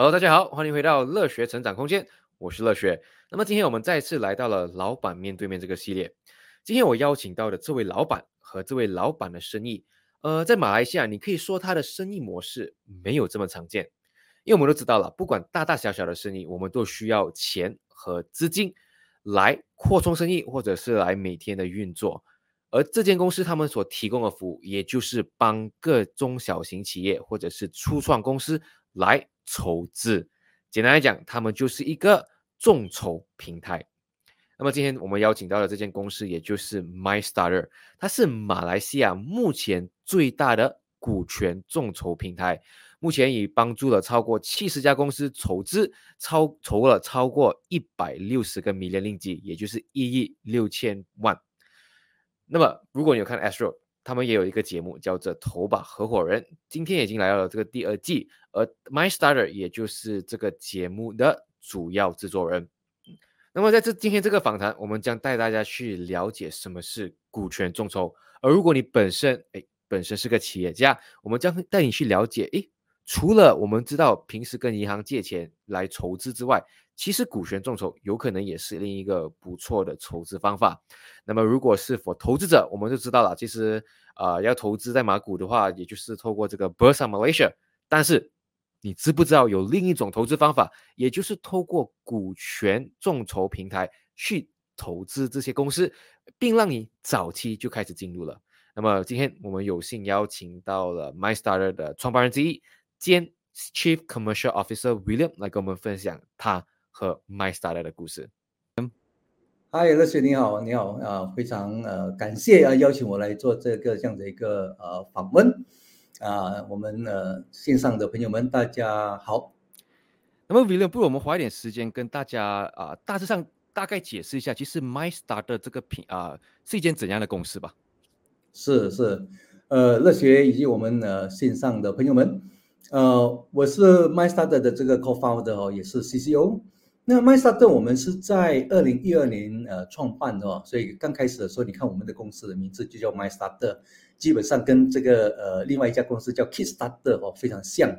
Hello，大家好，欢迎回到乐学成长空间，我是乐学。那么今天我们再次来到了老板面对面这个系列。今天我邀请到的这位老板和这位老板的生意，呃，在马来西亚你可以说他的生意模式没有这么常见，因为我们都知道了，不管大大小小的生意，我们都需要钱和资金来扩充生意，或者是来每天的运作。而这间公司他们所提供的服务，也就是帮各中小型企业或者是初创公司来筹资。简单来讲，他们就是一个众筹平台。那么今天我们邀请到的这间公司，也就是 MyStarter，它是马来西亚目前最大的股权众筹平台。目前已帮助了超过七十家公司筹资，超筹了超过一百六十个 million 令吉，也就是一亿六千万。那么，如果你有看 Astro，他们也有一个节目叫做《头把合伙人》，今天已经来到了这个第二季，而 MyStarter 也就是这个节目的主要制作人。那么在这今天这个访谈，我们将带大家去了解什么是股权众筹。而如果你本身哎本身是个企业家，我们将带你去了解哎。除了我们知道平时跟银行借钱来筹资之外，其实股权众筹有可能也是另一个不错的筹资方法。那么，如果是否投资者，我们就知道了，其实呃，要投资在马股的话，也就是透过这个 Bursa Malaysia。但是，你知不知道有另一种投资方法，也就是透过股权众筹平台去投资这些公司，并让你早期就开始进入了？那么，今天我们有幸邀请到了 MyStarter 的创办人之一。兼 Chief Commercial Officer William 来跟我们分享他和 MyStarter 的故事。嗨，乐雪你好，你好啊，非常呃感谢啊邀请我来做这个这样的一个呃访问啊，我们呃线上的朋友们大家好。那么 William，不如我们花一点时间跟大家啊大致上大概解释一下，其实 MyStarter 这个品啊是一间怎样的公司吧？是是，呃，乐学以及我们呃线上的朋友们。呃，我是 MyStarter 的这个 Co-founder 哦，也是 CCO。那 MyStarter 我们是在二零一二年呃创办的哦，所以刚开始的时候，你看我们的公司的名字就叫 MyStarter，基本上跟这个呃另外一家公司叫 Kickstarter 哦非常像。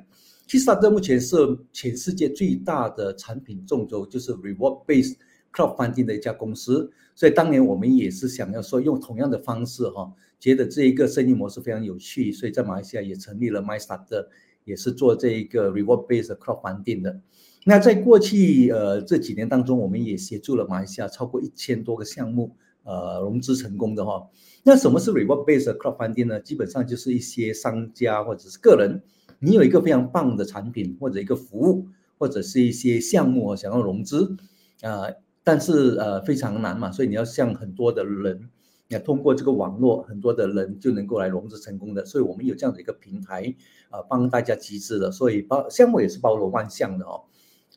Kickstarter 目前是全世界最大的产品众筹，就是 Reward-based crowdfunding 的一家公司。所以当年我们也是想要说用同样的方式哈，觉得这一个生意模式非常有趣，所以在马来西亚也成立了 MyStarter。也是做这一个 reward-based crowdfunding 的。那在过去呃这几年当中，我们也协助了马来西亚超过一千多个项目呃融资成功的哈。那什么是 reward-based crowdfunding 呢？基本上就是一些商家或者是个人，你有一个非常棒的产品或者一个服务或者是一些项目想要融资啊，但是呃非常难嘛，所以你要向很多的人。要通过这个网络，很多的人就能够来融资成功的，所以我们有这样的一个平台，啊，帮大家集资的，所以包项目也是包罗万象的哦，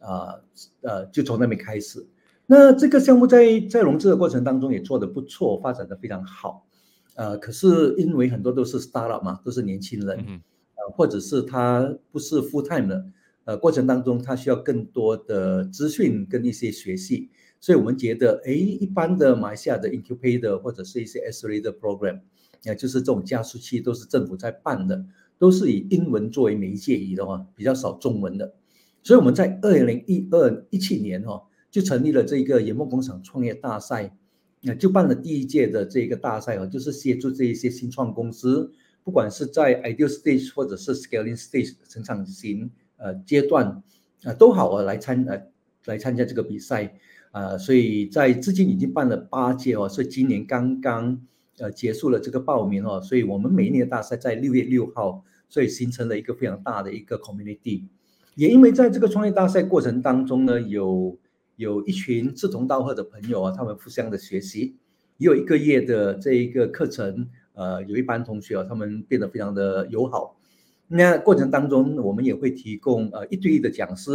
啊，呃，就从那边开始。那这个项目在在融资的过程当中也做得不错，发展的非常好，呃，可是因为很多都是 startup 嘛，都是年轻人，呃，或者是他不是 full time 的，呃，过程当中他需要更多的资讯跟一些学习。所以我们觉得，哎，一般的马来西亚的 incubator 或者是一些 accelerator program，也，就是这种加速器都是政府在办的，都是以英文作为媒介以的话，比较少中文的。所以我们在二零一二一七年哈，就成立了这个圆梦工厂创业大赛，那就办了第一届的这个大赛哦，就是协助这一些新创公司，不管是在 ideal stage 或者是 scaling stage 成长型呃阶段啊，都好啊来参呃来参加这个比赛。啊，所以在至今已经办了八届哦，所以今年刚刚呃结束了这个报名哦，所以我们每一年的大赛在六月六号，所以形成了一个非常大的一个 community。也因为在这个创业大赛过程当中呢，有有一群志同道合的朋友啊，他们互相的学习，也有一个月的这一个课程，呃，有一班同学啊，他们变得非常的友好。那过程当中，我们也会提供呃一对一的讲师，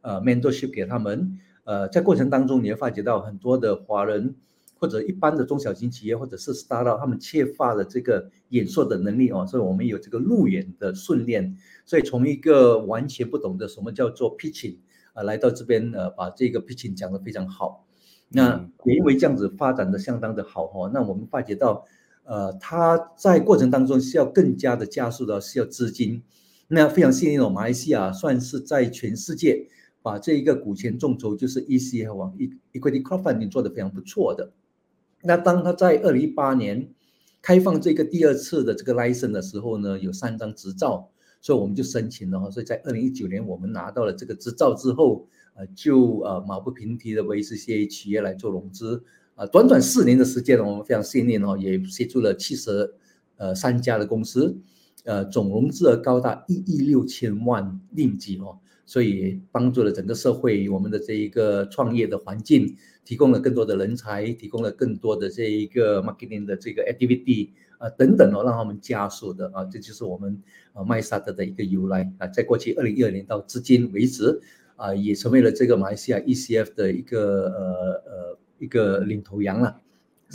呃 mentorship 给他们。呃，在过程当中，你会发觉到很多的华人或者一般的中小型企业，或者是 startup，他们缺乏了这个演说的能力哦，所以我们有这个路演的训练，所以从一个完全不懂得什么叫做 pitching 啊，来到这边呃，把这个 pitching 讲得非常好。那也因为这样子发展的相当的好哦，那我们发觉到，呃，他在过程当中需要更加的加速的需要资金。那非常幸运哦，马来西亚算是在全世界把这一个股权众筹，就是 ECF 网 Equity Crowdfunding 做的非常不错的。那当他在二零一八年开放这个第二次的这个 license 的时候呢，有三张执照，所以我们就申请了哈。所以在二零一九年我们拿到了这个执照之后，呃，就呃马不停蹄的为这些企业来做融资。啊，短短四年的时间呢，我们非常幸运哦，也协助了七十呃三家的公司，呃，总融资额高达一亿六千万令吉哦，所以帮助了整个社会，我们的这一个创业的环境，提供了更多的人才，提供了更多的这一个 marketing 的这个 activity 啊等等哦，让他们加速的啊，这就是我们啊麦萨德的一个由来啊，在过去二零一二年到至今为止啊，也成为了这个马来西亚 ECF 的一个呃呃。一个领头羊了，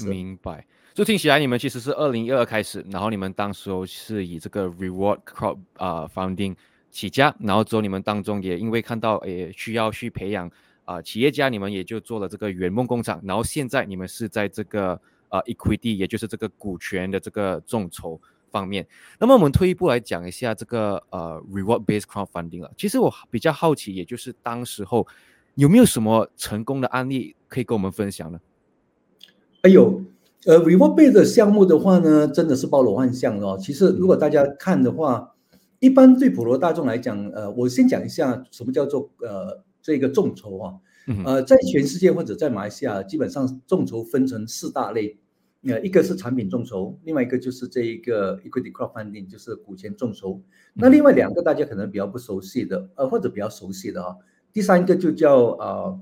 明白。就听起来你们其实是二零一二开始，然后你们当时候是以这个 Reward Crowd 啊 Founding 起家，然后之后你们当中也因为看到诶需要去培养啊企业家，你们也就做了这个圆梦工厂，然后现在你们是在这个呃 Equity，也就是这个股权的这个众筹方面。那么我们退一步来讲一下这个呃 Reward Based Crowdfunding 了。其实我比较好奇，也就是当时候。有没有什么成功的案例可以跟我们分享呢？哎呦，呃，Reward Base 的项目的话呢，真的是包罗万象哦。其实如果大家看的话，一般对普罗大众来讲，呃，我先讲一下什么叫做呃这个众筹啊。呃，在全世界或者在马来西亚，基本上众筹分成四大类，呃，一个是产品众筹，另外一个就是这一个 Equity Crowdfunding，就是股权众筹。那另外两个大家可能比较不熟悉的，呃，或者比较熟悉的啊。第三个就叫呃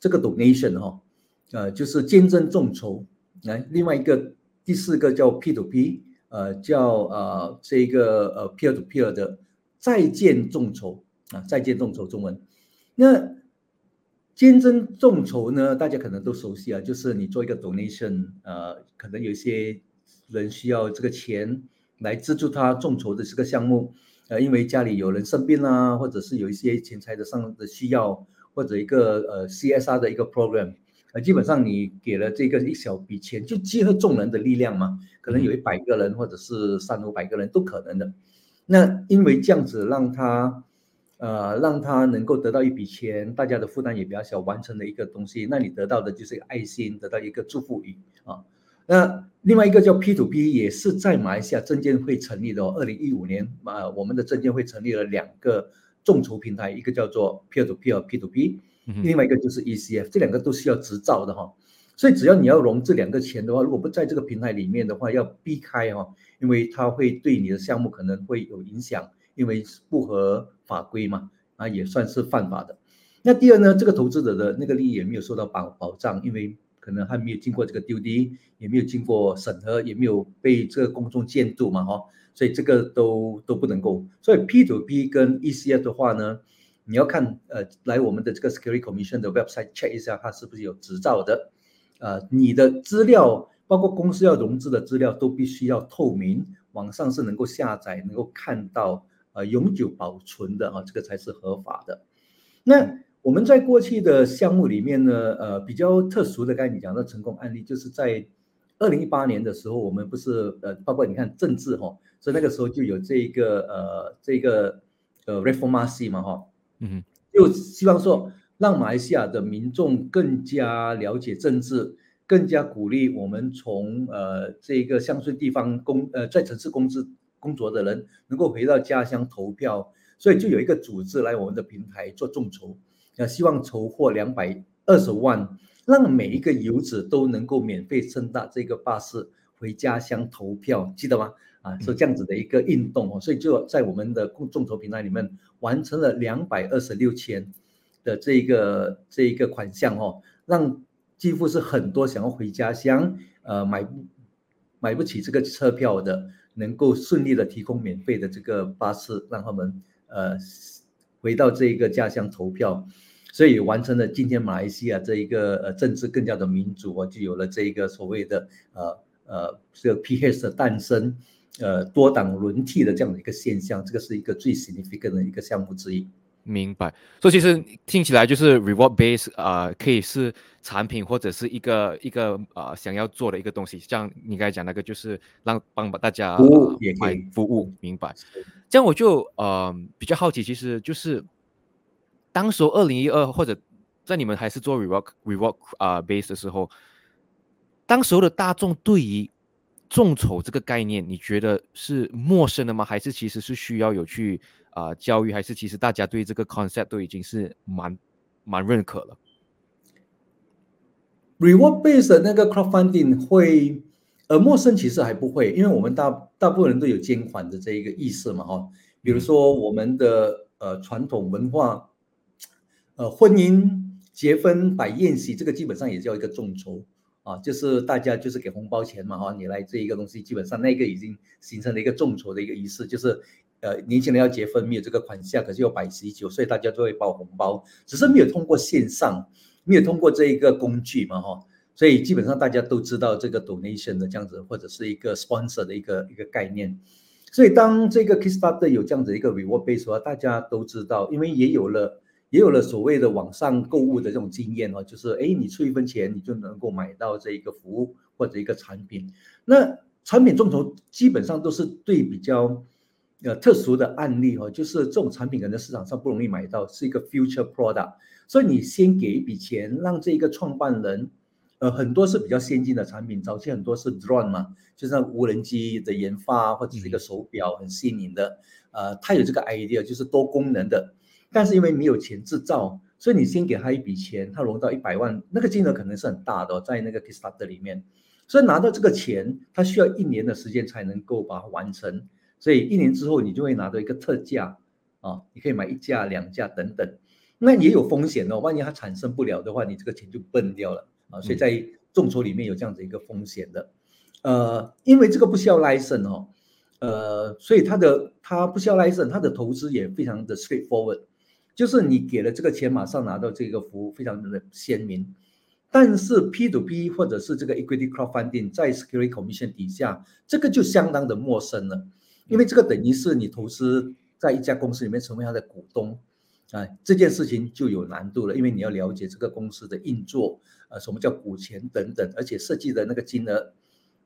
这个 donation 哈，呃就是捐赠众筹，来另外一个第四个叫 P to P，呃叫呃这个呃 peer to peer 的再见众筹啊再见众筹中文，那捐赠众筹呢大家可能都熟悉啊，就是你做一个 donation，呃可能有一些人需要这个钱来资助他众筹的这个项目。呃，因为家里有人生病啦，或者是有一些钱财的上的需要，或者一个呃 CSR 的一个 program，呃，基本上你给了这个一小笔钱，就集合众人的力量嘛，可能有一百个人或者是三五百个人都可能的。那因为这样子让他，呃，让他能够得到一笔钱，大家的负担也比较小，完成的一个东西，那你得到的就是一个爱心，得到一个祝福语啊。那另外一个叫 P to P，也是在马来西亚证监会成立的哦。二零一五年，啊，我们的证监会成立了两个众筹平台，一个叫做 P to P 和 P to P，另外一个就是 ECF，这两个都需要执照的哈。所以只要你要融这两个钱的话，如果不在这个平台里面的话，要避开哈，因为它会对你的项目可能会有影响，因为不合法规嘛，啊，也算是犯法的。那第二呢，这个投资者的那个利益也没有受到保保障，因为。可能还没有经过这个 due d 也没有经过审核，也没有被这个公众监督嘛，哈，所以这个都都不能够。所以 P to P 跟 ECF 的话呢，你要看呃，来我们的这个 Security Commission 的 website check 一下，它是不是有执照的。呃，你的资料，包括公司要融资的资料，都必须要透明，网上是能够下载、能够看到，呃，永久保存的啊，这个才是合法的。那我们在过去的项目里面呢，呃，比较特殊的，刚才你讲到成功案例，就是在二零一八年的时候，我们不是呃，包括你看政治哈，所以那个时候就有这一个呃，这个呃 reformasi 嘛哈，嗯，就希望说让马来西亚的民众更加了解政治，更加鼓励我们从呃这个乡村地方工呃在城市工资工作的人能够回到家乡投票，所以就有一个组织来我们的平台做众筹。要希望筹获两百二十万，让每一个游子都能够免费乘搭这个巴士回家乡投票，记得吗？啊，是这样子的一个运动哦，所以就在我们的共众筹平台里面完成了两百二十六千的这个这一个款项哦，让几乎是很多想要回家乡呃买不买不起这个车票的，能够顺利的提供免费的这个巴士，让他们呃回到这一个家乡投票。所以完成了今天马来西亚这一个呃政治更加的民主哦，就有了这一个所谓的呃呃这个 PHS 的诞生，呃多党轮替的这样的一个现象，这个是一个最 significant 的一个项目之一。明白。所以其实听起来就是 reward base 啊，可以是产品或者是一个一个呃想要做的一个东西。像你刚才讲那个，就是让帮大家服务也可以服务，明白。这样我就呃比较好奇，其实就是当时二零一二或者在你们还是做 rework rework 啊 base 的时候，当时候的大众对于众筹这个概念，你觉得是陌生的吗？还是其实是需要有去啊教育？还是其实大家对这个 concept 都已经是蛮蛮认可了？Reward base 的那个 crowdfunding 会呃陌生，其实还不会，因为我们大大部分人都有捐款的这一个意识嘛，哈。比如说我们的呃传统文化，呃婚姻、结婚、摆宴席，这个基本上也叫一个众筹。啊，就是大家就是给红包钱嘛，哈，你来这一个东西，基本上那个已经形成了一个众筹的一个仪式，就是呃年轻人要结婚没有这个款项，可是要摆喜酒，所以大家都会包红包，只是没有通过线上，没有通过这一个工具嘛，哈，所以基本上大家都知道这个 donation 的这样子，或者是一个 sponsor 的一个一个概念，所以当这个 Kickstarter 有这样子一个 reward base 的话，大家都知道，因为也有了。也有了所谓的网上购物的这种经验哦，就是哎，你出一分钱，你就能够买到这一个服务或者一个产品。那产品众筹基本上都是对比较呃特殊的案例哦，就是这种产品可能市场上不容易买到，是一个 future product。所以你先给一笔钱，让这一个创办人，呃，很多是比较先进的产品，早期很多是 drone 嘛，就像无人机的研发或者是一个手表很新颖的，呃，他有这个 idea，就是多功能的。但是因为没有钱制造，所以你先给他一笔钱，他融到一百万，那个金额可能是很大的，在那个 Kickstarter 里面，所以拿到这个钱，他需要一年的时间才能够把它完成，所以一年之后你就会拿到一个特价啊，你可以买一架、两架等等，那也有风险哦，万一它产生不了的话，你这个钱就崩掉了啊，所以在众筹里面有这样子一个风险的，呃，因为这个不需要 license 哦，呃，所以它的它不需要 license，它的投资也非常的 straightforward。就是你给了这个钱，马上拿到这个服务，非常的鲜明。但是 P to P 或者是这个 Equity Crowdfunding 在 Security Commission 底下，这个就相当的陌生了，因为这个等于是你投资在一家公司里面成为他的股东，啊，这件事情就有难度了，因为你要了解这个公司的运作，呃，什么叫股权等等，而且设计的那个金额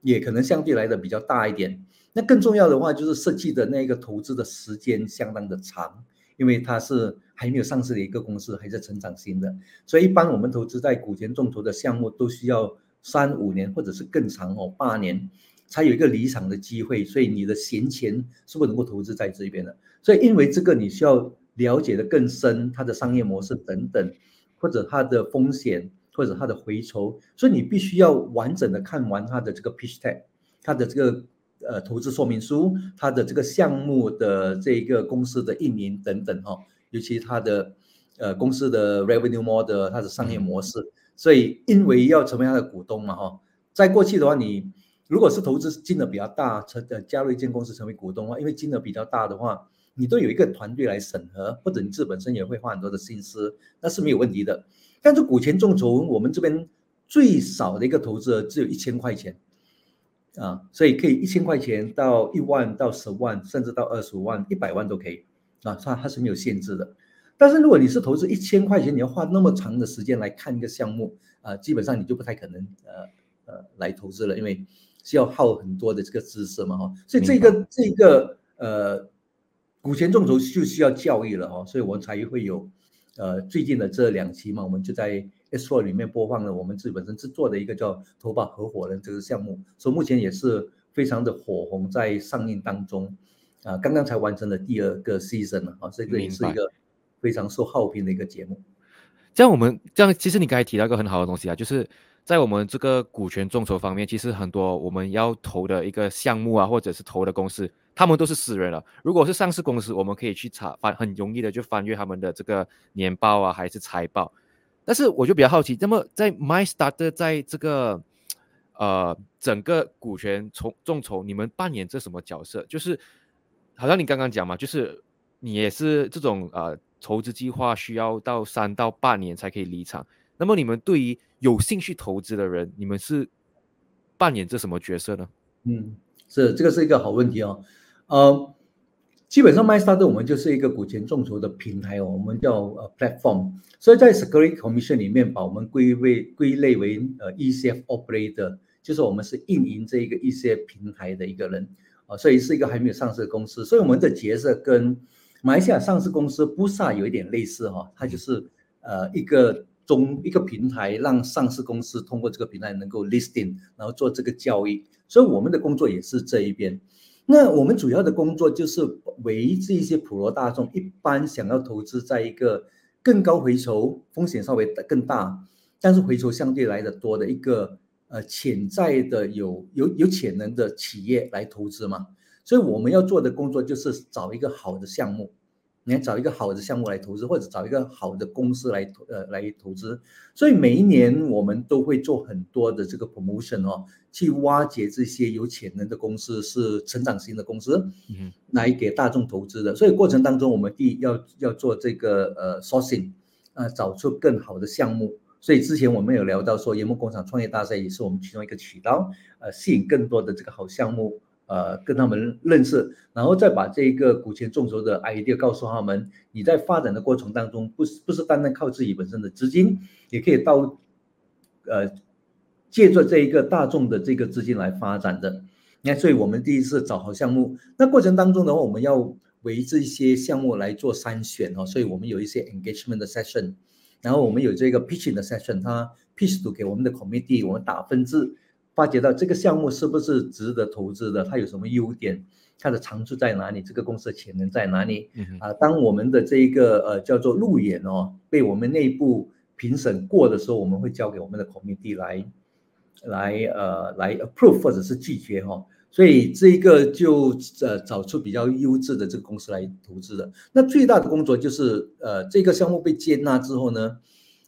也可能相对来的比较大一点。那更重要的话，就是设计的那个投资的时间相当的长。因为它是还没有上市的一个公司，还在成长型的，所以一般我们投资在股权众筹的项目都需要三五年或者是更长哦，八年才有一个离场的机会。所以你的闲钱是不能够投资在这边的。所以因为这个你需要了解的更深，它的商业模式等等，或者它的风险，或者它的回酬，所以你必须要完整的看完它的这个 pitch deck，它的这个。呃，投资说明书，它的这个项目的这一个公司的运营等等哈，尤其它的呃公司的 revenue model，它的商业模式，所以因为要成为它的股东嘛哈，在过去的话，你如果是投资金额比较大，成呃加入一间公司成为股东的话，因为金额比较大的话，你都有一个团队来审核，或者你自己本身也会花很多的心思，那是没有问题的。但是股权众筹，我们这边最少的一个投资额只有一千块钱。啊，所以可以一千块钱到一万到十万，甚至到二十五万、一百万都可以啊，它它是没有限制的。但是如果你是投资一千块钱，你要花那么长的时间来看一个项目啊，基本上你就不太可能呃呃来投资了，因为需要耗很多的这个知识嘛哈。所以这个这个呃股权众筹就需要教育了哈，所以我们才会有呃最近的这两期嘛，我们就在。S Four 里面播放了我们自己本身制作的一个叫“头发合伙人”这个项目，所以目前也是非常的火红，在上映当中，啊，刚刚才完成了第二个 season 了啊，这个也是一个非常受好评的一个节目。这样我们这样，其实你刚才提到一个很好的东西啊，就是在我们这个股权众筹方面，其实很多我们要投的一个项目啊，或者是投的公司，他们都是私人了。如果是上市公司，我们可以去查翻，很容易的就翻阅他们的这个年报啊，还是财报。但是我就比较好奇，那么在 MyStarter 在这个呃整个股权从众筹，你们扮演这什么角色？就是好像你刚刚讲嘛，就是你也是这种呃投资计划需要到三到八年才可以离场。那么你们对于有兴趣投资的人，你们是扮演这什么角色呢？嗯，是这个是一个好问题哦，呃。基本上 MyStar 我们就是一个股权众筹的平台哦，我们叫呃 platform，所以在 Security Commission 里面把我们归为归类为呃 ECF operator，就是我们是运营这一个 ECF 平台的一个人啊，所以是一个还没有上市的公司，所以我们的角色跟马来西亚上市公司 Busa 有一点类似哈，它就是呃一个中一个平台，让上市公司通过这个平台能够 listing，然后做这个交易，所以我们的工作也是这一边。那我们主要的工作就是为这一些普罗大众，一般想要投资在一个更高回酬、风险稍微更大，但是回酬相对来的多的一个呃潜在的有有有潜能的企业来投资嘛。所以我们要做的工作就是找一个好的项目。你要找一个好的项目来投资，或者找一个好的公司来投呃来投资，所以每一年我们都会做很多的这个 promotion 哦，去挖掘这些有潜能的公司，是成长型的公司，嗯，来给大众投资的。所以过程当中，我们第一要要做这个呃 sourcing，呃找出更好的项目。所以之前我们有聊到说，研磨工厂创业大赛也是我们其中一个渠道，呃吸引更多的这个好项目。呃，跟他们认识，然后再把这个股权众筹的 idea 告诉他们。你在发展的过程当中，不是不是单单靠自己本身的资金，也可以到呃借助这一个大众的这个资金来发展的。你看，所以我们第一次找好项目，那过程当中的话，我们要为这些项目来做筛选哦。所以我们有一些 engagement 的 session，然后我们有这个 pitching 的 session，他 pitch 给我们的 committee，我们打分制。发觉到这个项目是不是值得投资的？它有什么优点？它的长处在哪里？这个公司的潜能在哪里？啊，当我们的这一个呃叫做路演哦，被我们内部评审过的时候，我们会交给我们的 committee 来来呃来 approve 或者是拒绝哈。所以这一个就呃找出比较优质的这个公司来投资的。那最大的工作就是呃这个项目被接纳之后呢，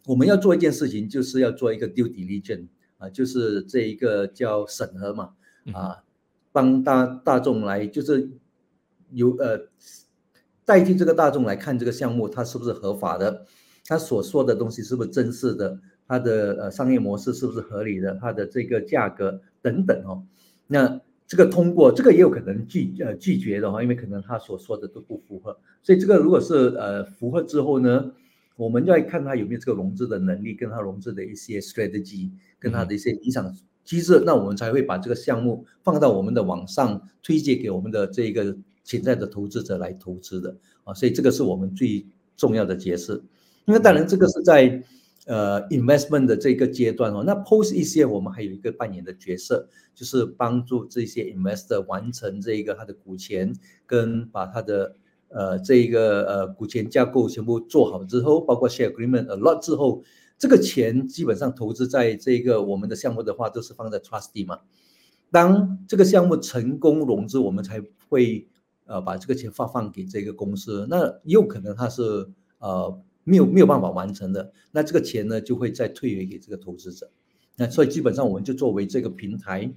我们要做一件事情，就是要做一个 due diligence。啊，就是这一个叫审核嘛，啊，帮大大众来，就是有呃代替这个大众来看这个项目，它是不是合法的，他所说的东西是不是真实的，它的呃商业模式是不是合理的，它的这个价格等等哦，那这个通过这个也有可能拒呃拒绝的话，因为可能他所说的都不符合，所以这个如果是呃符合之后呢？我们要看他有没有这个融资的能力，跟他融资的一些 strategy，跟他的一些理想机制，那我们才会把这个项目放到我们的网上推荐给我们的这个潜在的投资者来投资的啊，所以这个是我们最重要的角色。那当然，这个是在呃 investment 的这个阶段哦。那 post 一些，我们还有一个扮演的角色，就是帮助这些 investor 完成这一个他的股权跟把他的。呃，这一个呃股权架构全部做好之后，包括 share agreement a lot 之后，这个钱基本上投资在这个我们的项目的话，都是放在 trustee 嘛。当这个项目成功融资，我们才会呃把这个钱发放给这个公司。那有可能它是呃没有没有办法完成的，那这个钱呢就会再退回给这个投资者。那所以基本上我们就作为这个平台。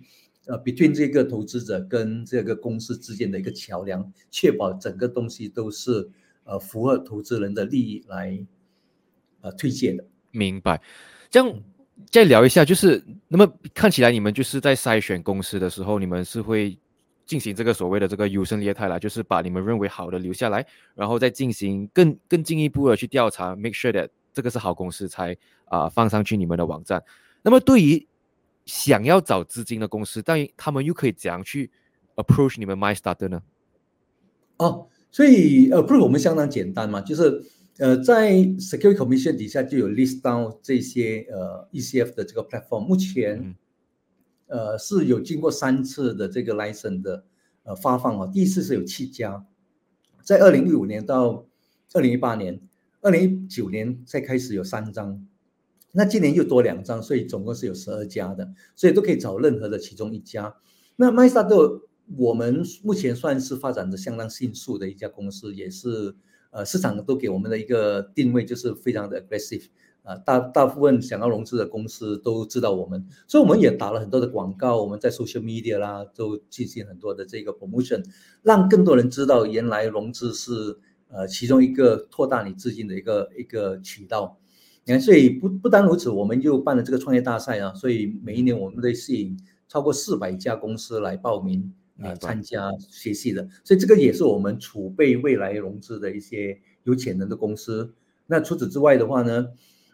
呃，between 这个投资者跟这个公司之间的一个桥梁，确保整个东西都是呃符合投资人的利益来呃推荐的。明白。这样再聊一下，就是那么看起来你们就是在筛选公司的时候，你们是会进行这个所谓的这个优胜劣汰啦，就是把你们认为好的留下来，然后再进行更 更进一步的去调查，make sure that 这个是好公司才啊放上去你们的网站。那么对于想要找资金的公司，但他们又可以怎样去 approach 你们 MyStarter 呢？哦，所以 approach 我们相当简单嘛，就是呃，在 Security Commission 底下就有 list down 这些呃 ECF 的这个 platform，目前呃是有经过三次的这个 license 的呃发放哦，第一次是有七家，在二零一五年到二零一八年，二零一九年才开始有三张。那今年又多两张，所以总共是有十二家的，所以都可以找任何的其中一家。那 MyStar 我们目前算是发展的相当迅速的一家公司，也是呃市场都给我们的一个定位就是非常的 aggressive 啊，大大部分想要融资的公司都知道我们，所以我们也打了很多的广告，我们在 social media 啦都进行很多的这个 promotion，让更多人知道原来融资是呃其中一个扩大你资金的一个一个渠道。你看，所以不不单如此，我们就办了这个创业大赛啊。所以每一年我们都吸引超过四百家公司来报名呃参加学习的，所以这个也是我们储备未来融资的一些有潜能的公司。那除此之外的话呢，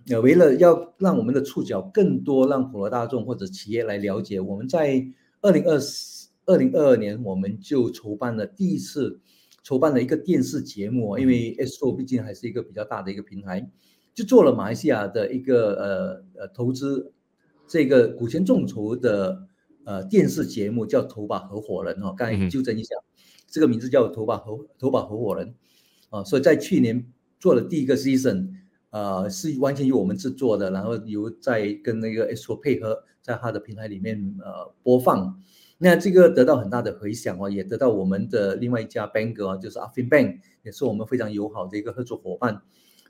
呃，为了要让我们的触角更多，让普罗大众或者企业来了解，我们在二零二四、二零二二年我们就筹办了第一次筹办了一个电视节目，因为 S O 毕竟还是一个比较大的一个平台，就做了马来西亚的一个呃呃投资这个股权众筹的。呃，电视节目叫《投把合伙人》哦，刚才纠正一下，这个名字叫《投把合投把合伙人》啊，所以在去年做了第一个 season，呃，是完全由我们制作的，然后由在跟那个 S O 配合，在他的平台里面呃播放，那这个得到很大的回响哦，也得到我们的另外一家 bank 啊，就是 Affin Bank，也是我们非常友好的一个合作伙伴，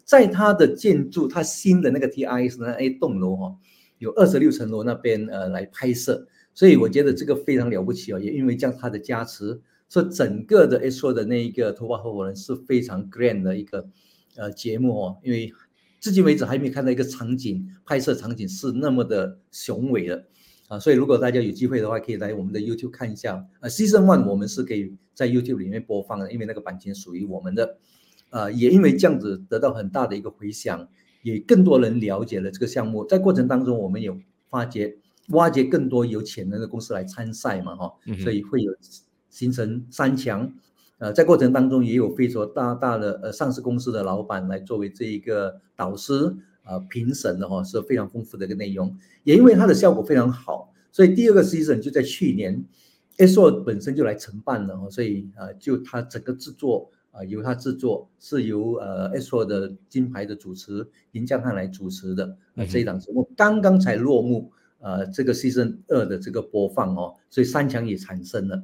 在他的建筑，他新的那个 T I S 那 A 栋楼哈，有二十六层楼那边呃来拍摄。所以我觉得这个非常了不起哦，也因为这样他的加持，说整个的 S O 的那一个头发合伙人是非常 grand 的一个呃节目哦，因为至今为止还没有看到一个场景拍摄场景是那么的雄伟的啊，所以如果大家有机会的话，可以来我们的 YouTube 看一下呃 Season One 我们是可以在 YouTube 里面播放的，因为那个版权属于我们的，呃，也因为这样子得到很大的一个回响，也更多人了解了这个项目，在过程当中我们有发掘。挖掘更多有潜能的公司来参赛嘛，哈，所以会有形成三强，呃，在过程当中也有非常大大的呃上市公司的老板来作为这一个导师啊评审的哈，是非常丰富的一个内容，也因为它的效果非常好，所以第二个 season 就在去年，S O 本身就来承办了哈，所以呃就它整个制作啊由他制作是由呃 S O 的金牌的主持林江汉来主持的那这一档节目刚刚才落幕。呃，这个 season 二的这个播放哦，所以三强也产生了。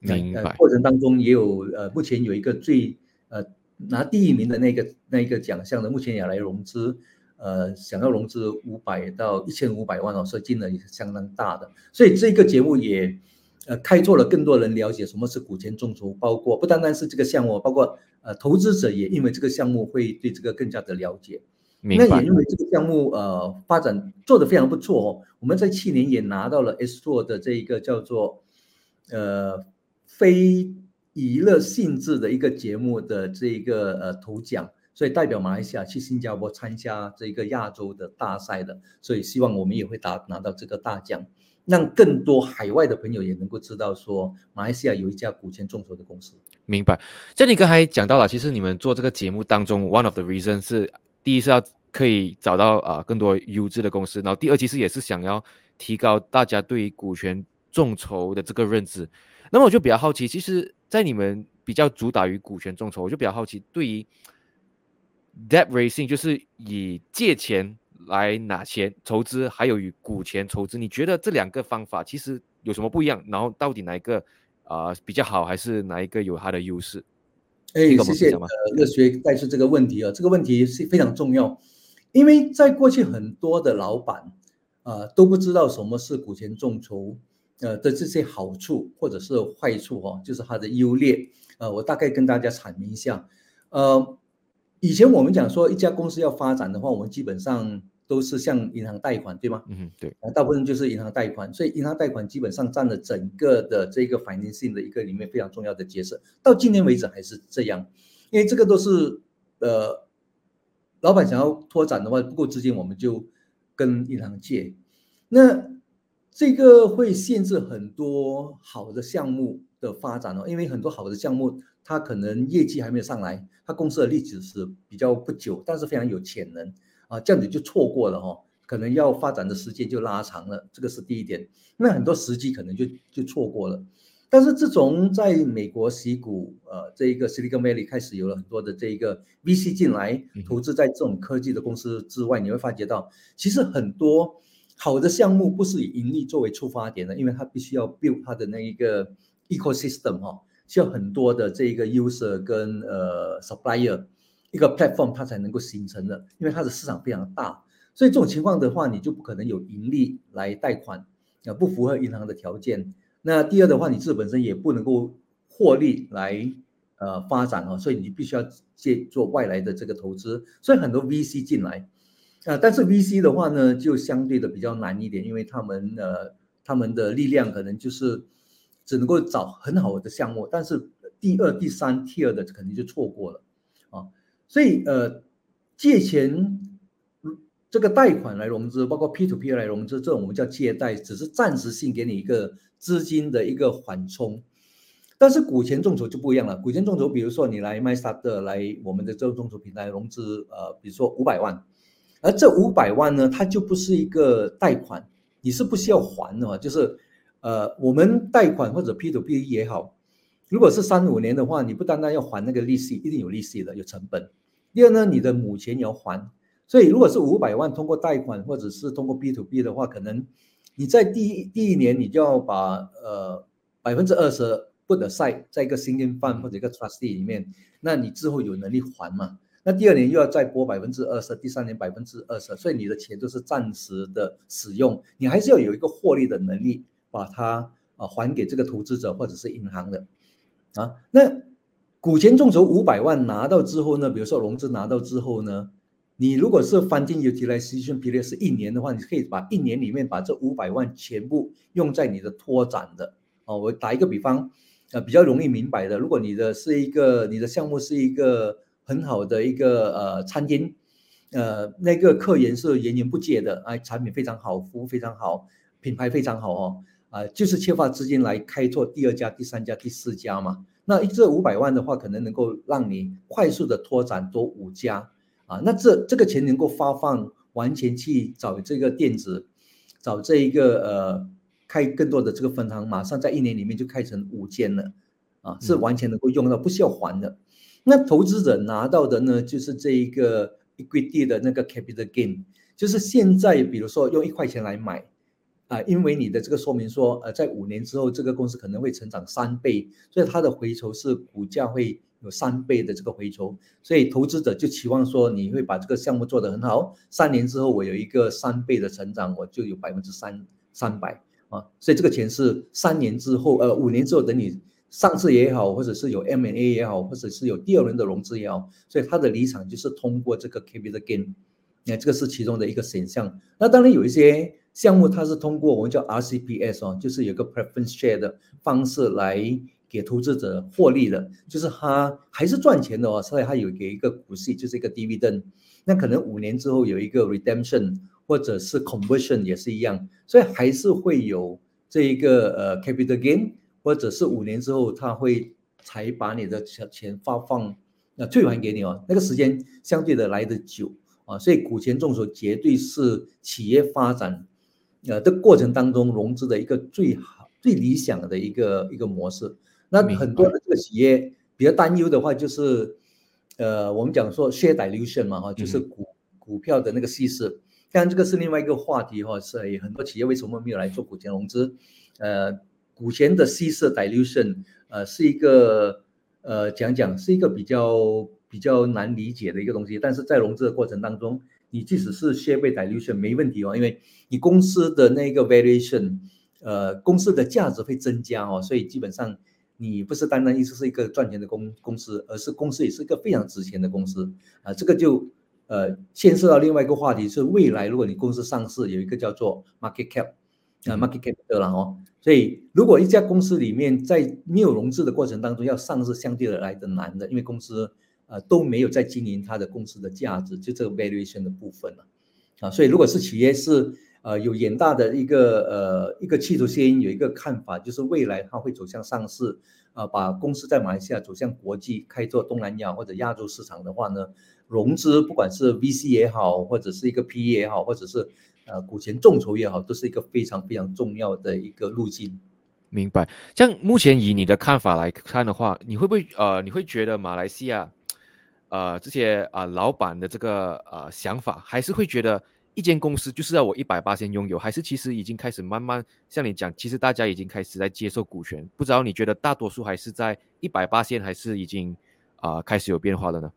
明白。过程当中也有呃，目前有一个最呃拿第一名的那个那一个奖项的，目前也来融资，呃，想要融资五百到一千五百万哦，所以金额也是相当大的。所以这个节目也呃开拓了更多人了解什么是股权众筹，包括不单单是这个项目，包括呃投资者也因为这个项目会对这个更加的了解。那也因为这个项目呃发展做得非常不错哦，我们在去年也拿到了 S 座的这一个叫做呃非娱乐性质的一个节目的这一个呃头奖，所以代表马来西亚去新加坡参加这个亚洲的大赛的，所以希望我们也会拿拿到这个大奖，让更多海外的朋友也能够知道说马来西亚有一家股权众筹的公司。明白，像你刚才讲到了，其实你们做这个节目当中，one of the reason 是。第一是要可以找到啊更多优质的公司，然后第二其实也是想要提高大家对于股权众筹的这个认知。那么我就比较好奇，其实，在你们比较主打于股权众筹，我就比较好奇，对于 debt raising 就是以借钱来拿钱筹资，还有与股权筹资，你觉得这两个方法其实有什么不一样？然后到底哪一个啊比较好，还是哪一个有它的优势？哎，谢谢呃乐学带出这个问题啊，这个问题是非常重要，因为在过去很多的老板啊都不知道什么是股权众筹呃的这些好处或者是坏处哈，就是它的优劣呃，我大概跟大家阐明一下，呃，以前我们讲说一家公司要发展的话，我们基本上。都是向银行贷款，对吗？嗯，对，大部分就是银行贷款，所以银行贷款基本上占了整个的这个 financing 的一个里面非常重要的角色。到今天为止还是这样，因为这个都是呃，老板想要拓展的话不够资金，我们就跟银行借。那这个会限制很多好的项目的发展哦，因为很多好的项目它可能业绩还没有上来，他公司的历史是比较不久，但是非常有潜能。啊，这样子就错过了哈，可能要发展的时间就拉长了，这个是第一点。那很多时机可能就就错过了。但是自从在美国西谷，呃，这一个 Silicon Valley 开始有了很多的这一个 VC 进来投资在这种科技的公司之外，你会发觉到，其实很多好的项目不是以盈利作为出发点的，因为它必须要 build 它的那一个 ecosystem 哈，需要很多的这个 user 跟呃 supplier。一个 platform 它才能够形成的，因为它的市场非常大，所以这种情况的话，你就不可能有盈利来贷款，啊，不符合银行的条件。那第二的话，你自己本身也不能够获利来呃发展哦，所以你必须要借做外来的这个投资。所以很多 VC 进来，啊，但是 VC 的话呢，就相对的比较难一点，因为他们呃他们的力量可能就是只能够找很好的项目，但是第二、第三 tier 的肯定就错过了啊。所以呃，借钱这个贷款来融资，包括 P to P 来融资，这种我们叫借贷，只是暂时性给你一个资金的一个缓冲。但是股权众筹就不一样了，股权众筹，比如说你来 MyStart 来我们的这个众筹平台融资，呃，比如说五百万，而这五百万呢，它就不是一个贷款，你是不需要还的嘛，就是，呃，我们贷款或者 P to P 也好，如果是三五年的话，你不单单要还那个利息，一定有利息的，有成本。第二呢，你的母钱也要还，所以如果是五百万通过贷款或者是通过 B to B 的话，可能你在第一第一年你就要把呃百分之二十。不得塞在一个 sinking fund 或者一个 trustee 里面，那你之后有能力还嘛？那第二年又要再拨百分之二十，第三年百分之二十，所以你的钱都是暂时的使用，你还是要有一个获利的能力，把它啊还给这个投资者或者是银行的啊。那股权众筹五百万拿到之后呢，比如说融资拿到之后呢，你如果是 funding utilization period 是一年的话，你可以把一年里面把这五百万全部用在你的拓展的哦。我打一个比方。呃，比较容易明白的。如果你的是一个，你的项目是一个很好的一个呃餐厅，呃，那个客源是源源不绝的，哎，产品非常好，服务非常好，品牌非常好哦，啊，就是缺乏资金来开拓第二家、第三家、第四家嘛。那这五百万的话，可能能够让你快速的拓展多五家啊。那这这个钱能够发放，完全去找这个店子，找这一个呃。开更多的这个分行，马上在一年里面就开成五间了，啊，是完全能够用到，不需要还的。那投资者拿到的呢，就是这一个 equity 的那个 capital gain，就是现在比如说用一块钱来买，啊，因为你的这个说明说，呃，在五年之后这个公司可能会成长三倍，所以它的回酬是股价会有三倍的这个回酬，所以投资者就期望说你会把这个项目做得很好，三年之后我有一个三倍的成长，我就有百分之三三百。啊，所以这个钱是三年之后，呃，五年之后等你上市也好，或者是有 M&A 也好，或者是有第二轮的融资也好，所以它的离场就是通过这个 capital gain，那这个是其中的一个选项。那当然有一些项目它是通过我们叫 RCPS 哦，就是有个 preference share 的方式来给投资者获利的，就是它还是赚钱的哦，所以它有给一个股息，就是一个 dividend。那可能五年之后有一个 redemption。或者是 conversion 也是一样，所以还是会有这一个呃 capital gain，或者是五年之后他会才把你的钱钱发放那退还给你哦，那个时间相对的来的久啊，所以股权众筹绝对是企业发展呃的过程当中融资的一个最好最理想的一个一个模式。那很多的这个企业比较担忧的话就是呃我们讲说 share dilution 嘛哈，就是股股票的那个稀释。当然，这个是另外一个话题哈，是很多企业为什么没有来做股权融资？呃，股权的稀释 dilution，呃，是一个呃讲讲是一个比较比较难理解的一个东西。但是在融资的过程当中，你即使是 share 被 dilution 没问题哦，因为你公司的那个 valuation，呃，公司的价值会增加哦，所以基本上你不是单单意思是一个赚钱的公公司，而是公司也是一个非常值钱的公司啊，这个就。呃，牵涉到另外一个话题是未来，如果你公司上市，有一个叫做 market cap，啊 market cap 的了哦。所以如果一家公司里面在没有融资的过程当中要上市，相对的来的难的，因为公司呃都没有在经营它的公司的价值，就这个 valuation 的部分了啊。所以如果是企业是呃有远大的一个呃一个企图心，有一个看法，就是未来它会走向上市啊，把公司在马来西亚走向国际，开拓东南亚或者亚洲市场的话呢？融资，不管是 VC 也好，或者是一个 PE 也好，或者是呃股权众筹也好，都是一个非常非常重要的一个路径。明白。像目前以你的看法来看的话，你会不会呃，你会觉得马来西亚呃这些啊老板的这个呃想法，还是会觉得一间公司就是要我一百八先拥有，还是其实已经开始慢慢像你讲，其实大家已经开始在接受股权？不知道你觉得大多数还是在一百八线，还是已经啊开始有变化了呢？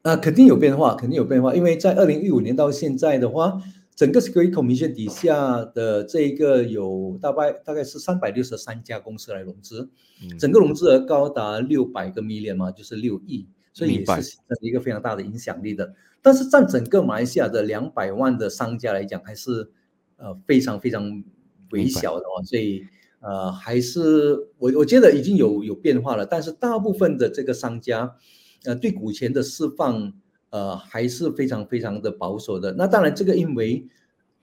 啊，肯定有变化，肯定有变化，因为在二零一五年到现在的话，整个 Security Commission 底下的这一个有大概大概是三百六十三家公司来融资，整个融资额高达六百个 million 嘛，就是六亿，所以也是一个非常大的影响力的。但是占整个马来西亚的两百万的商家来讲，还是呃非常非常微小的哦，所以呃，还是我我觉得已经有有变化了，但是大部分的这个商家，呃，对股权的释放，呃，还是非常非常的保守的。那当然，这个因为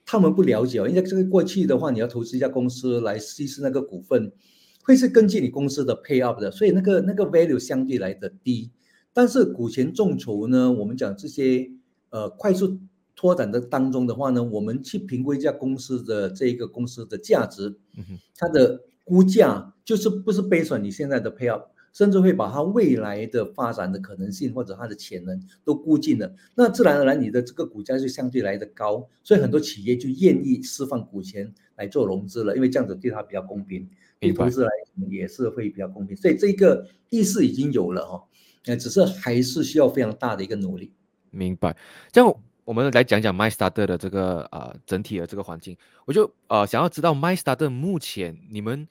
他们不了解哦，因为这个过去的话，你要投资一家公司来稀释那个股份，会是根据你公司的 pay up 的，所以那个那个 value 相对来的低。但是股权众筹呢，我们讲这些呃快速拓展的当中的话呢，我们去评估一家公司的这个公司的价值，它的估价就是不是 based on 你现在的 up。甚至会把它未来的发展的可能性或者它的潜能都估进了，那自然而然你的这个股价就相对来的高，所以很多企业就愿意释放股权来做融资了，因为这样子对它比较公平，对投资来也是会比较公平，所以这个意识已经有了哈，呃，只是还是需要非常大的一个努力。明白。这样我们来讲讲 MyStarter 的这个啊整体的这个环境，我就呃想要知道 MyStarter 目前你们。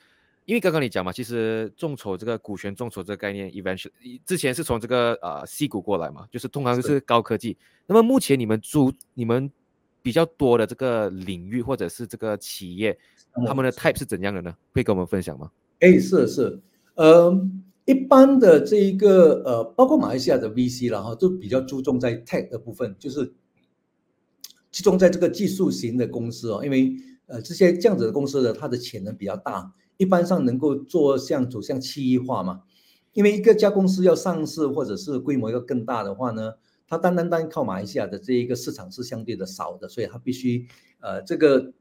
因为刚刚你讲嘛，其实众筹这个股权众筹这个概念，eventually 之前是从这个呃 C 股过来嘛，就是通常是高科技。那么目前你们主你们比较多的这个领域或者是这个企业，他们的 type 是怎样的呢？可以跟我们分享吗？哎，是是，呃，一般的这一个呃，包括马来西亚的 VC 然后都比较注重在 tech 的部分，就是集中在这个技术型的公司哦，因为呃这些这样子的公司呢，它的潜能比较大。一般上能够做向走向区域化嘛？因为一个家公司要上市或者是规模要更大的话呢，它单单单靠马来西亚的这一个市场是相对的少的，所以它必须呃这个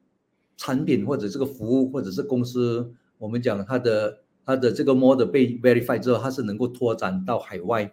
产品或者这个服务或者是公司，我们讲它的它的这个 model 被 verify 之后，它是能够拓展到海外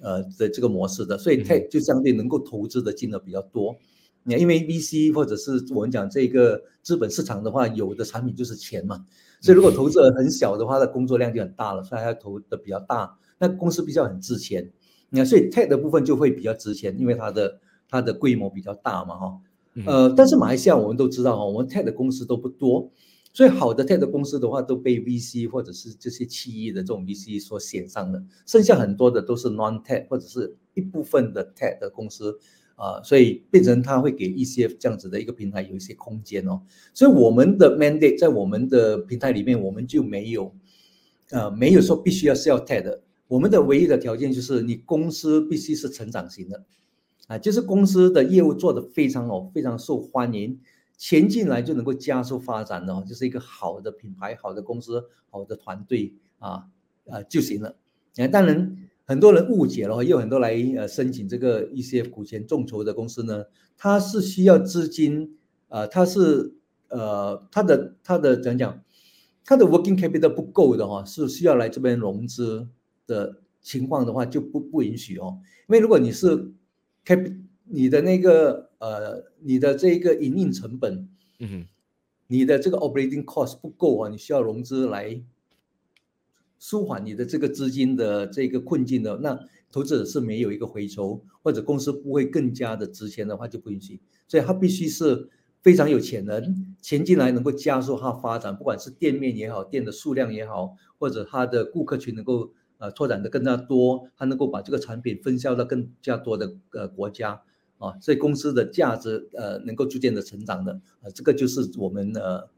呃的这个模式的，所以 tech 就相对能够投资的金额比较多。你因为 VC 或者是我们讲这个资本市场的话，有的产品就是钱嘛。所以，如果投资额很小的话，它工作量就很大了，所以要投的比较大。那公司比较很值钱，你看，所以 tech 的部分就会比较值钱，因为它的它的规模比较大嘛，哈。呃，但是马来西亚我们都知道哈，我们 tech 的公司都不多，所以好的 tech 的公司的话，都被 VC 或者是这些企业的这种 VC 所选上了，剩下很多的都是 non tech 或者是一部分的 tech 的公司。啊，所以变成它会给一些这样子的一个平台有一些空间哦。所以我们的 mandate 在我们的平台里面，我们就没有，呃，没有说必须要 sell TED。我们的唯一的条件就是你公司必须是成长型的，啊，就是公司的业务做得非常好，非常受欢迎，钱进来就能够加速发展的，就是一个好的品牌、好的公司、好的团队啊啊就行了。啊，当然。很多人误解了，也有很多来呃申请这个一些股权众筹的公司呢，它是需要资金，呃，它是呃它的它的怎样讲，它的 working capital 不够的哈，是需要来这边融资的情况的话就不不允许哦，因为如果你是 cap 你的那个呃你的这个营运成本，嗯，你的这个 operating cost 不够啊，你需要融资来。舒缓你的这个资金的这个困境的，那投资者是没有一个回酬，或者公司不会更加的值钱的话就不允许。所以它必须是非常有潜能，钱进来能够加速它发展，不管是店面也好，店的数量也好，或者它的顾客群能够呃拓展的更加多，它能够把这个产品分销到更加多的呃国家啊，所以公司的价值呃能够逐渐的成长的，呃这个就是我们呃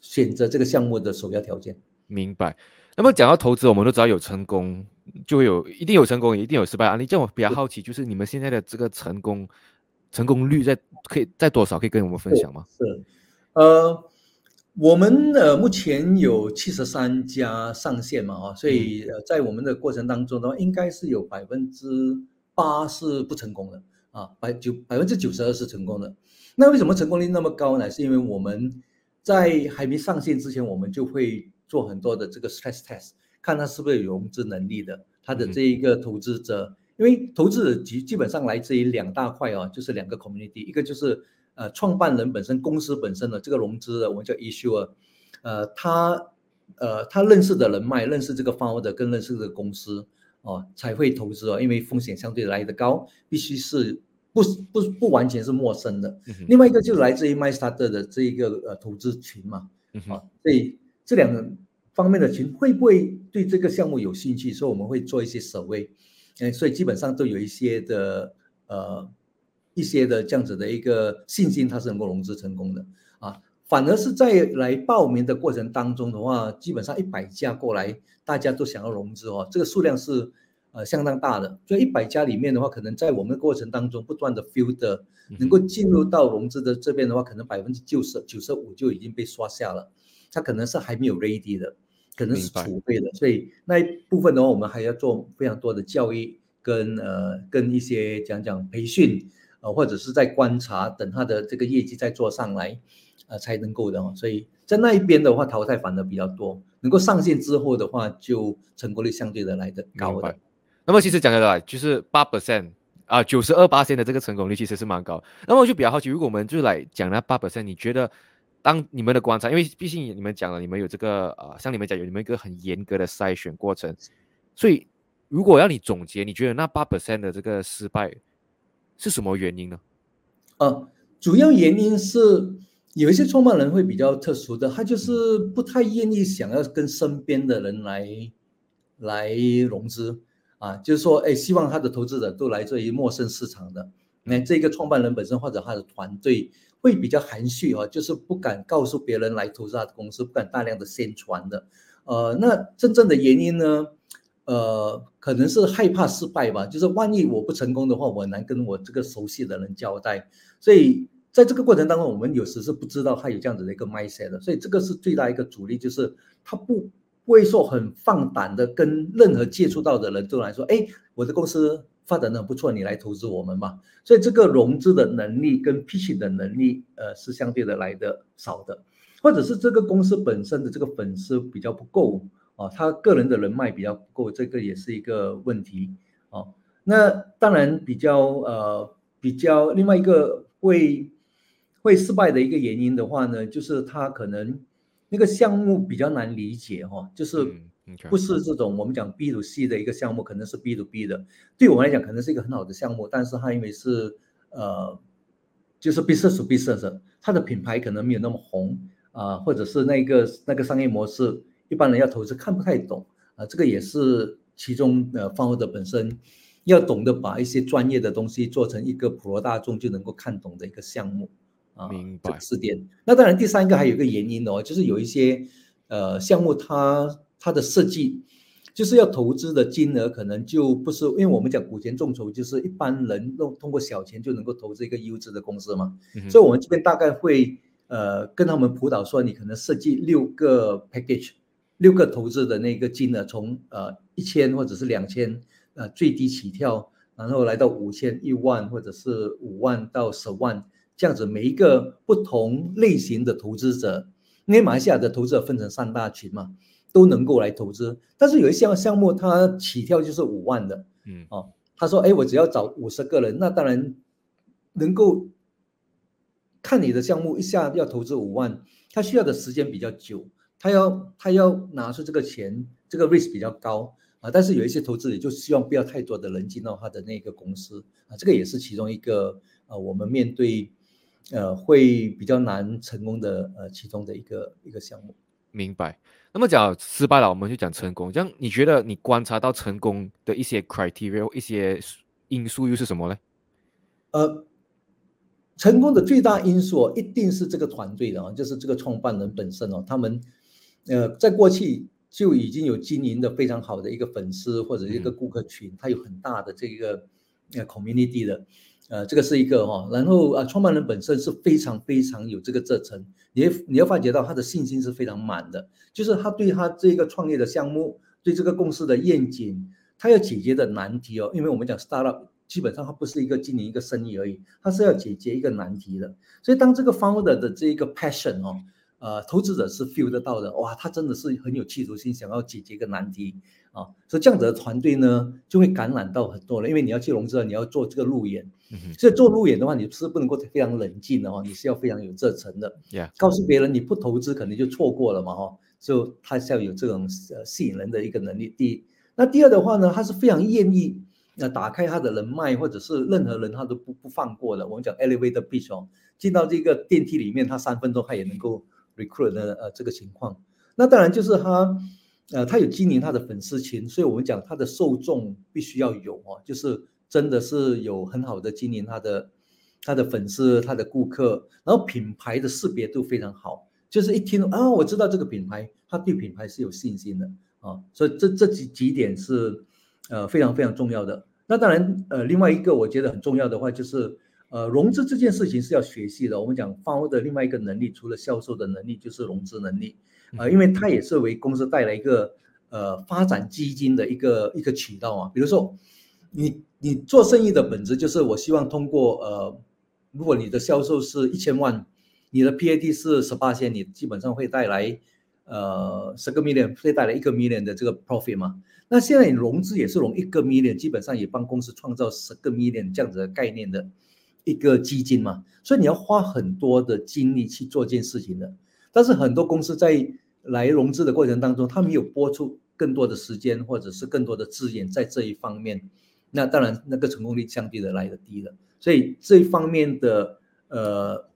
选择这个项目的首要条件。明白。那么讲到投资，我们都知道有成功，就会有一定有成功，一定有失败案例。这样我比较好奇，就是你们现在的这个成功成功率在可以在多少？可以跟我们分享吗？是，呃，我们呃目前有七十三家上线嘛，哈，所以呃在我们的过程当中的话，应该是有百分之八是不成功的啊，百九百分之九十二是成功的。那为什么成功率那么高呢？是因为我们在还没上线之前，我们就会。做很多的这个 stress test，看他是不是有融资能力的，他的这一个投资者，因为投资者基基本上来自于两大块哦，就是两个 community，一个就是呃创办人本身公司本身的这个融资的，我们叫 issuer，呃他呃他认识的人脉，认识这个 founder 跟认识这个公司哦才会投资哦，因为风险相对来的高，必须是不不不完全是陌生的。另外一个就是来自于 MyStarter 的这一个呃投资群嘛，啊所以。这两个方面的群会不会对这个项目有兴趣？所以我们会做一些守卫，哎，所以基本上都有一些的呃一些的这样子的一个信心，它是能够融资成功的啊。反而是在来报名的过程当中的话，基本上一百家过来，大家都想要融资哦，这个数量是呃相当大的。所以一百家里面的话，可能在我们的过程当中不断的 filter，能够进入到融资的这边的话，可能百分之九十九十五就已经被刷下了，它可能是还没有 ready 的，可能是储备的。所以那一部分的话，我们还要做非常多的教育跟呃跟一些讲讲培训，呃或者是在观察，等他的这个业绩再做上来。呃，才能够的哦，所以在那一边的话，淘汰反而比较多。能够上线之后的话，就成功率相对的来的高的。那么其实讲的来就是八 percent 啊，九十二八线的这个成功率其实是蛮高。那么我就比较好奇，如果我们就来讲那八 percent，你觉得当你们的观察，因为毕竟你们讲了，你们有这个呃，像你们讲有你们一个很严格的筛选过程，所以如果要你总结，你觉得那八 percent 的这个失败是什么原因呢？呃，主要原因是。有一些创办人会比较特殊的，他就是不太愿意想要跟身边的人来来融资啊，就是说，哎，希望他的投资者都来自于陌生市场的。那这个创办人本身或者他的团队会比较含蓄啊，就是不敢告诉别人来投资他的公司，不敢大量的宣传的。呃，那真正的原因呢，呃，可能是害怕失败吧，就是万一我不成功的话，我难跟我这个熟悉的人交代，所以。在这个过程当中，我们有时是不知道他有这样子的一个 mindset 的，所以这个是最大一个阻力，就是他不不会说很放胆的跟任何接触到的人都来说，哎，我的公司发展的很不错，你来投资我们吧。所以这个融资的能力跟 pitch 的能力，呃，是相对的来的少的，或者是这个公司本身的这个粉丝比较不够啊，他个人的人脉比较不够，这个也是一个问题哦。那当然比较呃比较另外一个会。会失败的一个原因的话呢，就是他可能那个项目比较难理解哈，就是不是这种我们讲 B to C 的一个项目，可能是 B to B 的。对我们来讲，可能是一个很好的项目，但是它因为是呃，就是 business to business，它的品牌可能没有那么红啊，或者是那个那个商业模式，一般人要投资看不太懂啊，这个也是其中呃方或者本身要懂得把一些专业的东西做成一个普罗大众就能够看懂的一个项目啊。明白，试点。那当然，第三个还有一个原因哦，就是有一些呃项目，它它的设计就是要投资的金额可能就不是，因为我们讲股权众筹，就是一般人用通过小钱就能够投资一个优质的公司嘛。所以，我们这边大概会呃跟他们辅导说，你可能设计六个 package，六个投资的那个金额，从呃一千或者是两千呃最低起跳，然后来到五千、一万或者是五万到十万。这样子，每一个不同类型的投资者，因为马来西亚的投资者分成三大群嘛，都能够来投资。但是有一项项目，它起跳就是五万的，嗯，哦，他说，哎，我只要找五十个人，那当然能够看你的项目一下要投资五万，他需要的时间比较久，他要他要拿出这个钱，这个 risk 比较高啊。但是有一些投资者就希望不要太多的人进到他的那个公司啊，这个也是其中一个呃，我们面对。呃，会比较难成功的呃，其中的一个一个项目。明白。那么讲失败了，我们就讲成功。这样你觉得你观察到成功的一些 criteria，一些因素又是什么呢？呃，成功的最大因素一定是这个团队的啊，就是这个创办人本身哦，他们呃，在过去就已经有经营的非常好的一个粉丝或者一个顾客群，他有很大的这个呃 community 的。呃，这个是一个哈，然后啊，创办人本身是非常非常有这个热忱，你你要发觉到他的信心是非常满的，就是他对他这个创业的项目，对这个公司的愿景，他要解决的难题哦，因为我们讲 startup，基本上它不是一个经营一个生意而已，它是要解决一个难题的，所以当这个 founder 的这一个 passion 哦。呃，投资者是 feel 得到的，哇，他真的是很有企图心，想要解决一个难题啊，所以这样子的团队呢，就会感染到很多人，因为你要去融资，你要做这个路演，所以做路演的话，你是不能够非常冷静的哦，你是要非常有热忱的，告诉别人你不投资可能就错过了嘛哈，就他是要有这种呃吸引人的一个能力。第一，那第二的话呢，他是非常愿意那打开他的人脉，或者是任何人他都不不放过的。我们讲 elevator pitch 哦，进到这个电梯里面，他三分钟他也能够。Recruit 的呃这个情况，那当然就是他，呃，他有经营他的粉丝群，所以我们讲他的受众必须要有哦，就是真的是有很好的经营他的他的粉丝、他的顾客，然后品牌的识别度非常好，就是一听啊，我知道这个品牌，他对品牌是有信心的啊，所以这这几几点是呃非常非常重要的。那当然，呃，另外一个我觉得很重要的话就是，呃，融资这件事情是要学习的。我们讲 found 的另外一个能力，除了销售的能力，就是融资能力，啊，因为它也是为公司带来一个呃发展基金的一个一个渠道啊。比如说，你你做生意的本质就是我希望通过呃，如果你的销售是一千万，你的 PAT 是十八千，你基本上会带来呃十个 million，会带来一个 million 的这个 profit 嘛。那现在你融资也是融一个 million，基本上也帮公司创造十个 million 这样子的概念的一个基金嘛，所以你要花很多的精力去做这件事情的。但是很多公司在来融资的过程当中，他没有拨出更多的时间或者是更多的资源在这一方面，那当然那个成功率相对的来的低了。所以这一方面的呃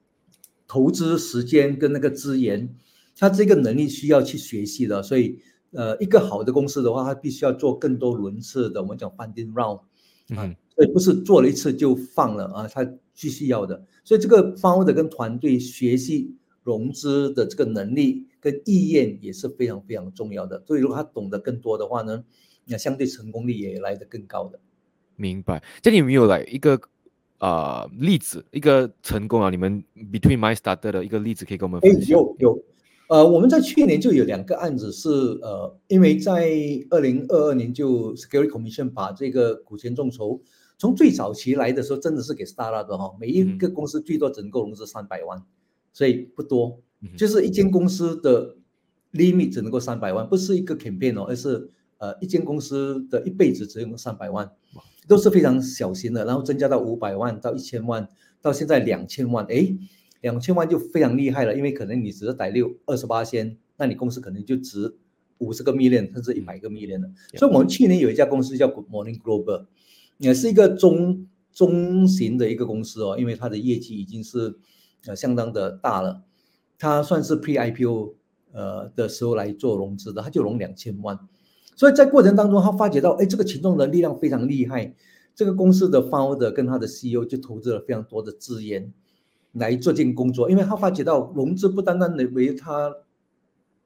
投资时间跟那个资源，他这个能力需要去学习的，所以。呃，一个好的公司的话，它必须要做更多轮次的，我们讲 funding round，啊，所以不是做了一次就放了啊，他继续要的。所以这个 founder 跟团队学习融资的这个能力跟意愿也是非常非常重要的。所以如果他懂得更多的话呢，那相对成功率也来得更高的。明白。这里有没有来一个啊例子，一个成功啊？你们 between my starter 的一个例子可以跟我们分享？有有。呃，我们在去年就有两个案子是，呃，因为在二零二二年就 Security Commission 把这个股权众筹从最早期来的时候，真的是给 startup 的哈，每一个公司最多只能够融资三百万，所以不多，就是一间公司的 limit 只能够三百万，不是一个 campaign 哦，而是呃一间公司的一辈子只用三百万，都是非常小型的，然后增加到五百万到一千万，到现在两千万，哎。两千万就非常厉害了，因为可能你只是逮六二十八千，那你公司可能就值五十个 million 甚至一百个 million 了。所以，我们去年有一家公司叫 Good Morning Global，也是一个中中型的一个公司哦，因为它的业绩已经是呃相当的大了。它算是 Pre IPO 呃的时候来做融资的，它就融两千万。所以在过程当中，他发觉到，哎，这个群众的力量非常厉害，这个公司的 founder 跟他的 CEO 就投资了非常多的资源。来做这个工作，因为他发觉到融资不单单的为他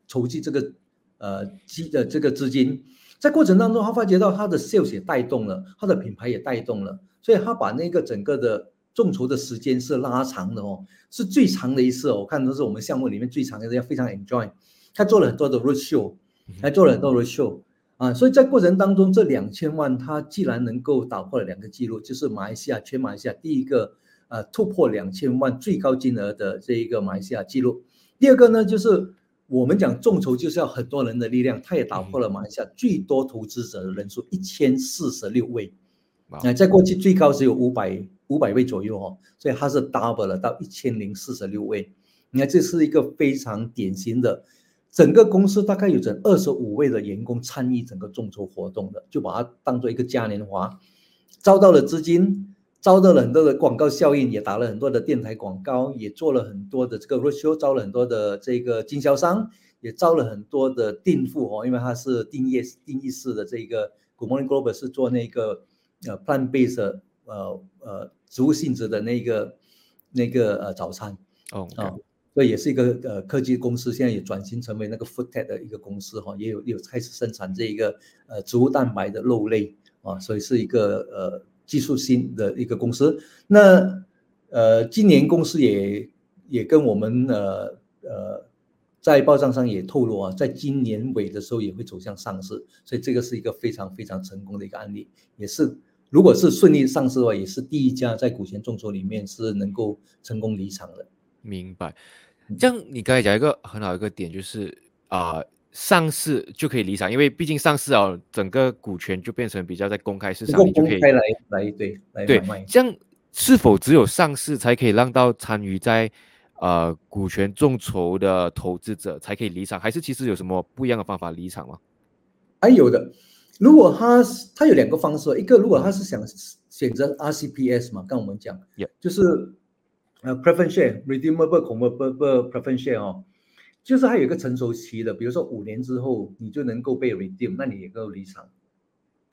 筹集这个呃资的这个资金，在过程当中他发觉到他的 sales 也带动了，他的品牌也带动了，所以他把那个整个的众筹的时间是拉长的哦，是最长的一次哦，我看都是我们项目里面最长的，要非常 enjoy。他做了很多的 road show，还做了很多 road show 啊，所以在过程当中这两千万，他既然能够打破了两个记录，就是马来西亚全马来西亚第一个。呃，突破两千万最高金额的这一个马来西亚记录。第二个呢，就是我们讲众筹就是要很多人的力量，它也打破了马来西亚最多投资者的人数一千四十六位。那在过去最高只有五百五百位左右哦，所以它是 double 了到一千零四十六位。你看，这是一个非常典型的，整个公司大概有整二十五位的员工参与整个众筹活动的，就把它当做一个嘉年华，招到了资金。招到了很多的广告效应，也打了很多的电台广告，也做了很多的这个 ratio，招了很多的这个经销商，也招了很多的订户哦，因为它是定义定义式的这个 Good Morning Global 是做那个呃 plant based 呃呃植物性质的那个那个呃早餐哦啊，所以也是一个呃科技公司，现在也转型成为那个 food tech 的一个公司哈，也有也有开始生产这一个呃植物蛋白的肉类啊，所以是一个呃。技术新的一个公司，那呃，今年公司也也跟我们呃呃，在报账上也透露啊，在今年尾的时候也会走向上市，所以这个是一个非常非常成功的一个案例，也是如果是顺利上市的话，也是第一家在股权众筹里面是能够成功离场的。明白，这样你刚才讲一个很好一个点就是啊。上市就可以离场，因为毕竟上市啊，整个股权就变成比较在公开市场，你就可以来来对来对。这样是否只有上市才可以让到参与在呃股权众筹的投资者才可以离场，还是其实有什么不一样的方法离场吗？还有的，如果他他有两个方式，一个如果他是想选择 RCPS 嘛，跟我们讲，就是呃 preference share redeemable convertible preference share 哦。就是它有一个成熟期的，比如说五年之后你就能够被 redeem，那你也够离场，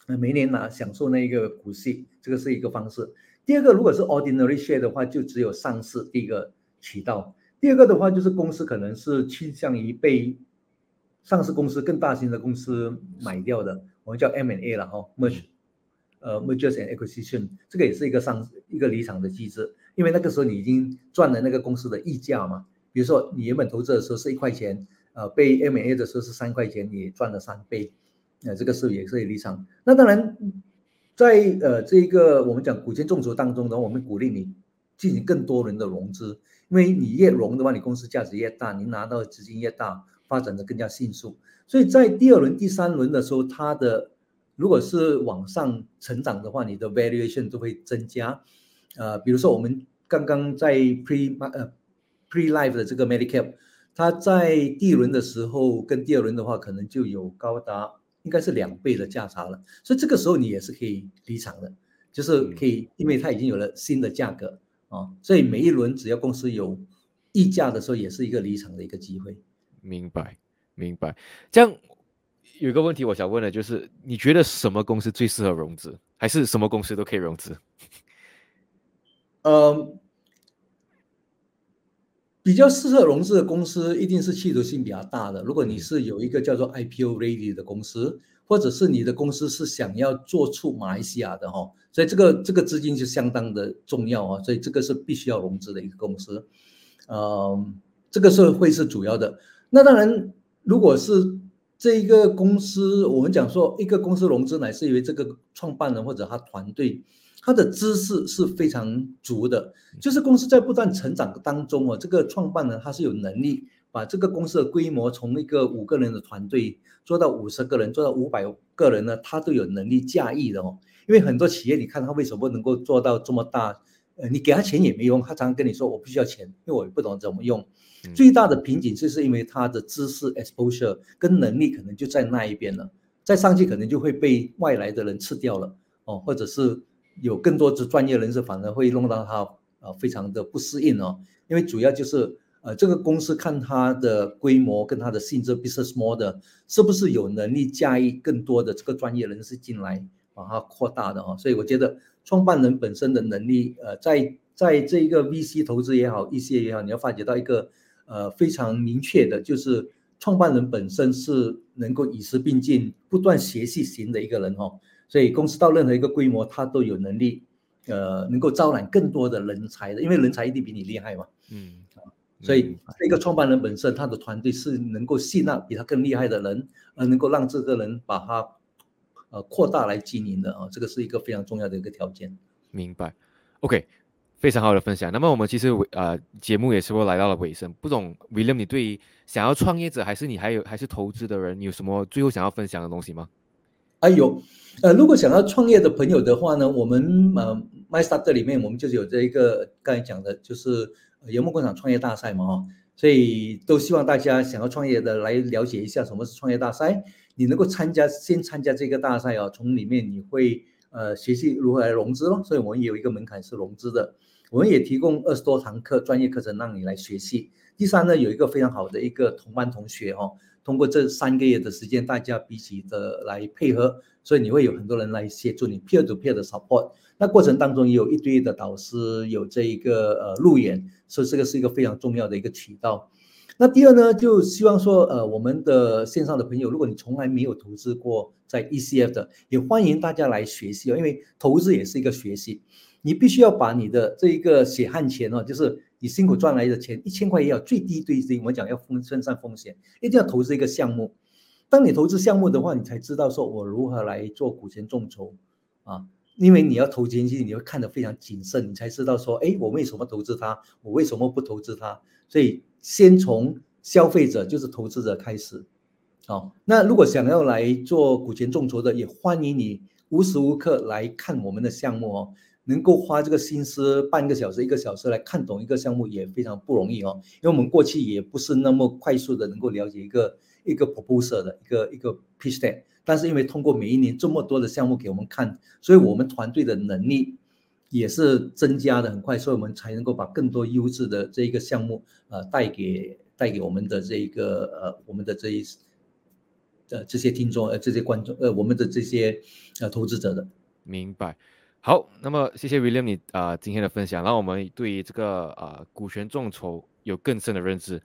那每年拿享受那个股息，这个是一个方式。第二个，如果是 ordinary share 的话，就只有上市第一个渠道。第二个的话，就是公司可能是倾向于被上市公司更大型的公司买掉的，我们叫 M&A 了哈，merge，呃，mergers and acquisition，这个也是一个上一个离场的机制，因为那个时候你已经赚了那个公司的溢价嘛。比如说你原本投资的时候是一块钱，呃，被 M&A 的时候是三块钱，你赚了三倍，呃，这个是也是离场。那当然，在呃这一个我们讲股权众筹当中呢，我们鼓励你进行更多轮的融资。因为你越融的话，你公司价值越大，你拿到的资金越大，发展的更加迅速。所以在第二轮、第三轮的时候，它的如果是往上成长的话，你的 valuation 都会增加。呃，比如说我们刚刚在 pre 呃 pre life 的这个 Medicare，它在第一轮的时候跟第二轮的话，可能就有高达应该是两倍的价差了。所以这个时候你也是可以离场的，就是可以，因为它已经有了新的价格。啊，所以每一轮只要公司有溢价的时候，也是一个离场的一个机会。明白，明白。这样有一个问题我想问的，就是你觉得什么公司最适合融资，还是什么公司都可以融资？呃，比较适合融资的公司，一定是企图性比较大的。如果你是有一个叫做 IPO ready 的公司。或者是你的公司是想要做出马来西亚的哈，所以这个这个资金就相当的重要啊，所以这个是必须要融资的一个公司，呃，这个是会是主要的。那当然，如果是这一个公司，我们讲说一个公司融资，乃是因为这个创办人或者他团队他的知识是非常足的，就是公司在不断成长当中哦，这个创办人他是有能力。把这个公司的规模从一个五个人的团队做到五十个人，做到五百个人呢，他都有能力驾驭的哦。因为很多企业，你看他为什么能够做到这么大？呃，你给他钱也没用，他常常跟你说我不需要钱，因为我也不懂怎么用。最大的瓶颈就是因为他的知识 exposure 跟能力可能就在那一边了，再上去可能就会被外来的人吃掉了哦，或者是有更多的专业人士反而会弄到他呃非常的不适应哦，因为主要就是。呃，这个公司看它的规模跟它的性质，business model 是不是有能力驾驭更多的这个专业人士进来，把它扩大的哦？所以我觉得创办人本身的能力，呃，在在这一个 VC 投资也好，EC 也好，你要发掘到一个呃非常明确的，就是创办人本身是能够与时并进、不断学习型的一个人哦。所以公司到任何一个规模，它都有能力，呃，能够招揽更多的人才的，因为人才一定比你厉害嘛。嗯。所以，一个创办人本身，他的团队是能够吸纳比他更厉害的人，而能够让这个人把他呃扩大来经营的啊，这个是一个非常重要的一个条件。明白，OK，非常好的分享。那么我们其实尾呃节目也是会来到了尾声，不懂 William，你对于想要创业者还是你还有还是投资的人，你有什么最后想要分享的东西吗？还有，呃，如果想要创业的朋友的话呢，我们呃 MyStart 里面我们就是有这一个刚才讲的，就是。游牧工厂创业大赛嘛，哈，所以都希望大家想要创业的来了解一下什么是创业大赛。你能够参加，先参加这个大赛哦，从里面你会呃学习如何来融资咯。所以我们也有一个门槛是融资的，我们也提供二十多堂课专业课程让你来学习。第三呢，有一个非常好的一个同班同学哦，通过这三个月的时间，大家彼此的来配合，所以你会有很多人来协助你 peer to peer 的 support。那过程当中也有一堆的导师，有这一个呃路演，所以这个是一个非常重要的一个渠道。那第二呢，就希望说呃我们的线上的朋友，如果你从来没有投资过在 ECF 的，也欢迎大家来学习哦，因为投资也是一个学习，你必须要把你的这一个血汗钱哦，就是你辛苦赚来的钱，一千块也好，最低最低，我讲要分分散风险，一定要投资一个项目。当你投资项目的话，你才知道说我如何来做股权众筹啊。因为你要投进去，你会看得非常谨慎，你才知道说，哎，我为什么投资它？我为什么不投资它？所以先从消费者，就是投资者开始。好，那如果想要来做股权众筹的，也欢迎你无时无刻来看我们的项目哦。能够花这个心思半个小时、一个小时来看懂一个项目，也非常不容易哦。因为我们过去也不是那么快速的能够了解一个一个 proposal 的一个一个 pitch deck。但是因为通过每一年这么多的项目给我们看，所以我们团队的能力也是增加的很快，所以我们才能够把更多优质的这一个项目呃带给带给我们的这一个呃我们的这一呃这些听众呃这些观众呃我们的这些呃投资者的。明白。好，那么谢谢 William 你啊今天的分享，让我们对于这个啊股权众筹有更深的认知。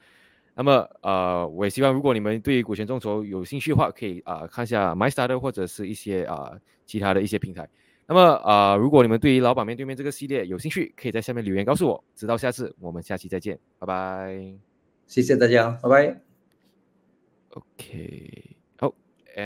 那么呃，我也希望如果你们对股权众筹有兴趣的话，可以啊看一下 MyStarter 或者是一些啊其他的一些平台。那么啊，如果你们对于老板面对面这个系列有兴趣，可以在下面留言告诉我。直到下次，我们下期再见，拜拜。谢谢大家，拜拜。OK。